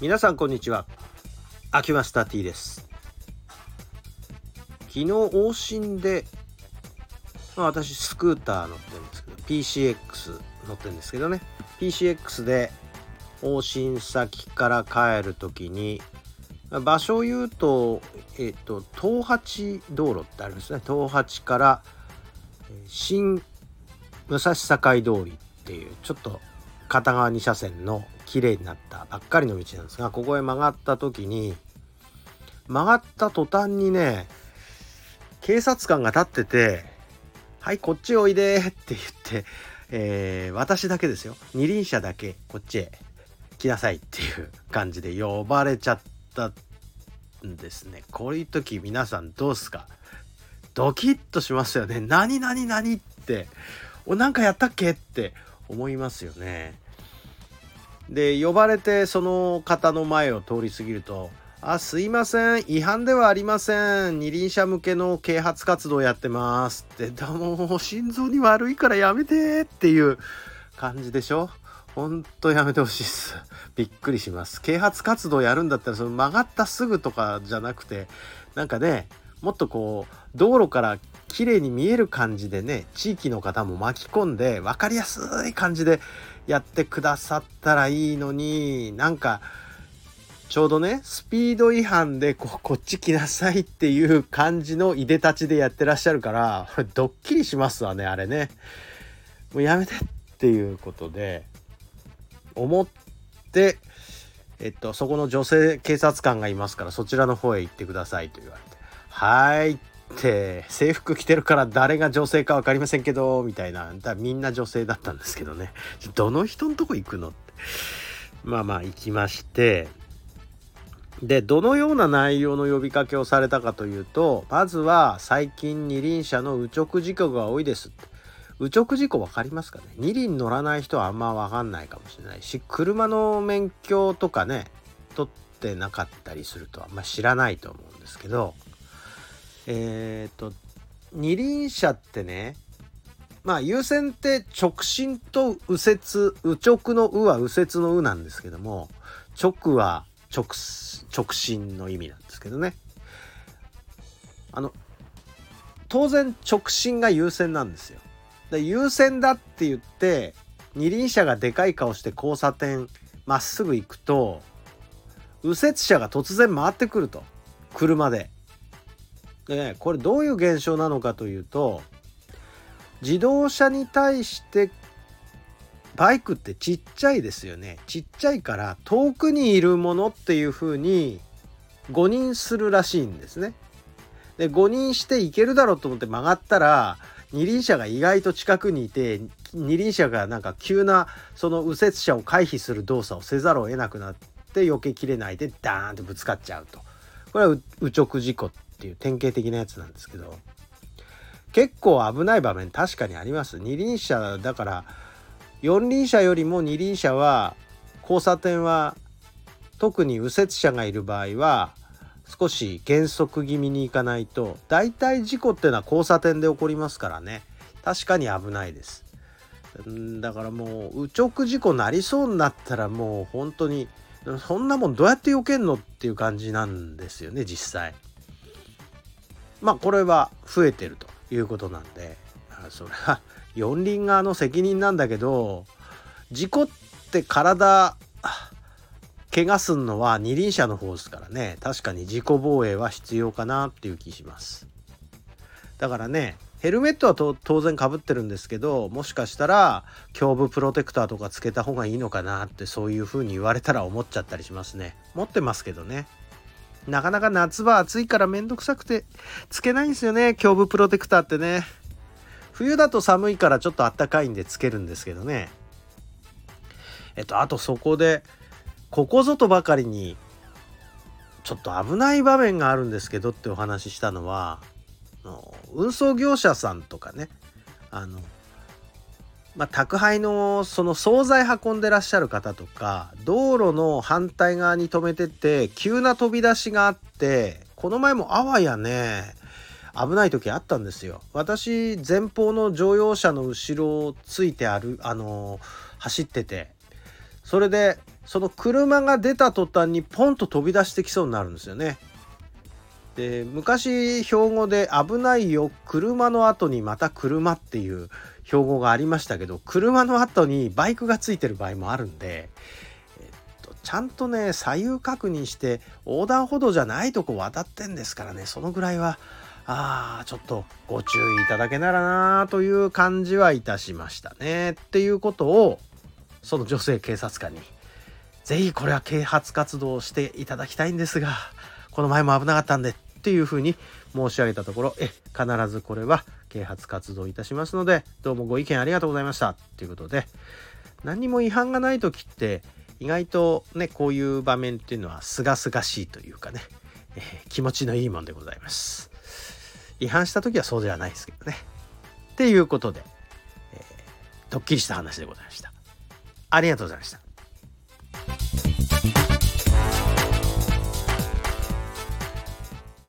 皆さんこんにちは。秋マスター T です。昨日往診で、まあ、私スクーター乗ってるんですけど PCX 乗ってるんですけどね。PCX で往診先から帰る時に場所を言うと、えっ、と、東八道路ってありますね。東八から新武蔵境通りっていう、ちょっと片側2車線の綺麗になったばっかりの道なんですがここへ曲がった時に曲がった途端にね警察官が立ってて「はいこっちおいで」って言って、えー、私だけですよ。二輪車だけこっちへ来なさいっていう感じで呼ばれちゃったんですね。こういう時皆さんどうすか？ドキッとしますよね。何何何って。おなんかやったっけ？って思いますよね。で呼ばれてその方の前を通り過ぎると「あすいません違反ではありません二輪車向けの啓発活動やってます」って「もう心臓に悪いからやめて」っていう感じでしょ？ほんとやめてほしいっす。びっくりします。啓発活動やるんだったらその曲がったすぐとかじゃなくてなんかねもっとこう道路から綺麗に見える感じでね地域の方も巻き込んで分かりやすい感じでやってくださったらいいのになんかちょうどねスピード違反でここっち来なさいっていう感じのいでたちでやってらっしゃるからこれドッキリしますわねあれね。もうやめてっていうことで思ってえっとそこの女性警察官がいますからそちらの方へ行ってくださいと言われて。はい。ってて制服着てるから誰が女性か分かりませんけどみたいな。だみんな女性だったんですけどね。どの人のとこ行くのって。まあまあ行きまして。でどのような内容の呼びかけをされたかというとまずは最近二輪車の右直事故が多いですって。右直事故分かりますかね？二輪乗らない人はあんま分かんないかもしれないし車の免許とかね取ってなかったりするとあんま知らないと思うんですけどえっ、と二輪車ってねまあ優先って直進と右折右直の右は右折の右なんですけども直は直直進の意味なんですけどねあの当然直進が優先なんですよ。で優先だって言って二輪車がでかい顔して交差点まっすぐ行くと右折車が突然回ってくると車で。でねこれどういう現象なのかというと自動車に対してバイクってちっちゃいですよねちっちゃいから遠くにいるものっていう風に誤認するらしいんですね。で誤認していけるだろうと思って曲がったら二輪車が意外と近くにいて二輪車がなんか急なその右折車を回避する動作をせざるを得なくなって避けきれないでダーンとぶつかっちゃうとこれは右直事故っていう典型的なやつなんですけど結構危ない場面確かにあります。二輪車だから四輪車よりも二輪車は交差点は特に右折車がいる場合は少し減速気味に行かないと大体事故っていうのは交差点で起こりますからね。確かに危ないです。だからもう右直事故なりそうになったらもう本当にそんなもんどうやって避けんのっていう感じなんですよね実際。まあこれは増えてるということなんでそれは 四輪側の責任なんだけど事故って体怪我すんのは二輪車の方ですからね。確かに自己防衛は必要かなっていう気します。だからねヘルメットは当然かぶってるんですけどもしかしたら胸部プロテクターとかつけた方がいいのかなってそういう風に言われたら思っちゃったりしますね。持ってますけどね。なかなか夏場暑いからめんどくさくてつけないんですよね。胸部プロテクターってね。冬だと寒いからちょっとあったかいんでつけるんですけどね。えっとあとそこでここぞとばかりにちょっと危ない場面があるんですけどってお話ししたのは運送業者さんとかね。あのまあ、宅配のその惣菜運んでらっしゃる方とか道路の反対側に止めてて急な飛び出しがあってこの前もあわやね危ない時あったんですよ。私前方の乗用車の後ろをついてあるあの走っててそれでその車が出た途端にポンと飛び出してきそうになるんですよね。で昔標語で「危ないよ車の後にまた車」っていう標語がありましたけど車の後にバイクがついてる場合もあるんで、えっと、ちゃんとね左右確認して横断歩道じゃないとこ渡ってんですからねそのぐらいはあちょっとご注意いただけならなという感じはいたしましたね。っていうことをその女性警察官に是非これは啓発活動をしていただきたいんですがこの前も危なかったんでっていうふうに申し上げたところえ必ずこれは啓発活動いたしますのでどうもご意見ありがとうございました。ということで何にも違反がない時って意外とねこういう場面っていうのは清々しいというかね、えー、気持ちのいいもんでございます。違反した時はそうではないですけどね。っていうことで、えー、ドッキリした話でございました。ありがとうございました。